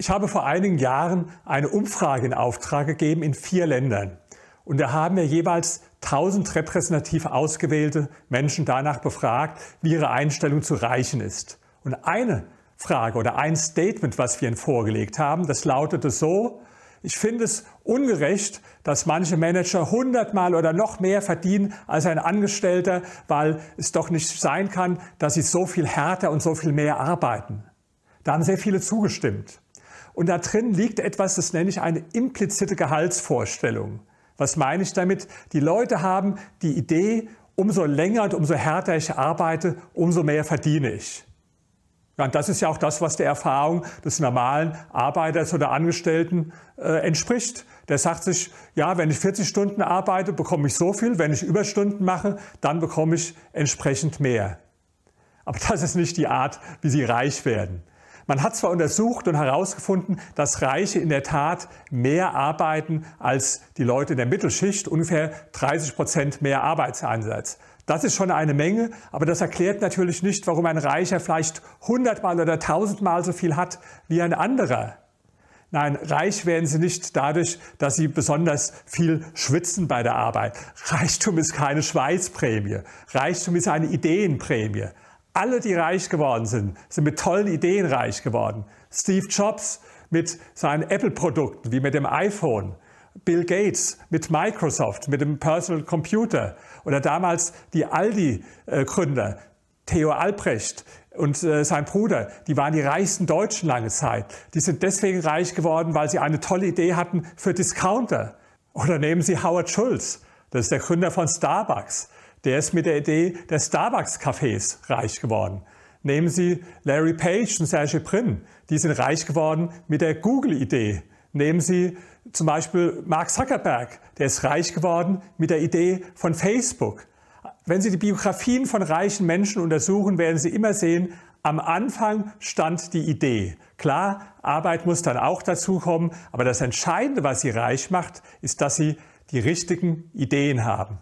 Ich habe vor einigen Jahren eine Umfrage in Auftrag gegeben in vier Ländern. Und da haben wir jeweils 1000 repräsentativ ausgewählte Menschen danach befragt, wie ihre Einstellung zu Reichen ist. Und eine Frage oder ein Statement, was wir ihnen vorgelegt haben, das lautete so, ich finde es ungerecht, dass manche Manager hundertmal oder noch mehr verdienen als ein Angestellter, weil es doch nicht sein kann, dass sie so viel härter und so viel mehr arbeiten. Da haben sehr viele zugestimmt. Und da drin liegt etwas, das nenne ich eine implizite Gehaltsvorstellung. Was meine ich damit? Die Leute haben die Idee, umso länger und umso härter ich arbeite, umso mehr verdiene ich. Und das ist ja auch das, was der Erfahrung des normalen Arbeiters oder Angestellten äh, entspricht. Der sagt sich, ja, wenn ich 40 Stunden arbeite, bekomme ich so viel. Wenn ich Überstunden mache, dann bekomme ich entsprechend mehr. Aber das ist nicht die Art, wie sie reich werden. Man hat zwar untersucht und herausgefunden, dass Reiche in der Tat mehr arbeiten als die Leute in der Mittelschicht, ungefähr 30 Prozent mehr Arbeitseinsatz. Das ist schon eine Menge, aber das erklärt natürlich nicht, warum ein Reicher vielleicht hundertmal oder tausendmal so viel hat wie ein anderer. Nein, reich werden sie nicht dadurch, dass sie besonders viel schwitzen bei der Arbeit. Reichtum ist keine Schweißprämie. Reichtum ist eine Ideenprämie. Alle, die reich geworden sind, sind mit tollen Ideen reich geworden. Steve Jobs mit seinen Apple-Produkten, wie mit dem iPhone. Bill Gates mit Microsoft, mit dem Personal Computer. Oder damals die Aldi-Gründer, Theo Albrecht und äh, sein Bruder, die waren die reichsten Deutschen lange Zeit. Die sind deswegen reich geworden, weil sie eine tolle Idee hatten für Discounter. Oder nehmen Sie Howard Schulz, das ist der Gründer von Starbucks. Der ist mit der Idee der Starbucks-Cafés reich geworden. Nehmen Sie Larry Page und Sergey Brin, die sind reich geworden mit der Google-Idee. Nehmen Sie zum Beispiel Mark Zuckerberg, der ist reich geworden mit der Idee von Facebook. Wenn Sie die Biografien von reichen Menschen untersuchen, werden Sie immer sehen, am Anfang stand die Idee. Klar, Arbeit muss dann auch dazukommen, aber das Entscheidende, was Sie reich macht, ist, dass Sie die richtigen Ideen haben.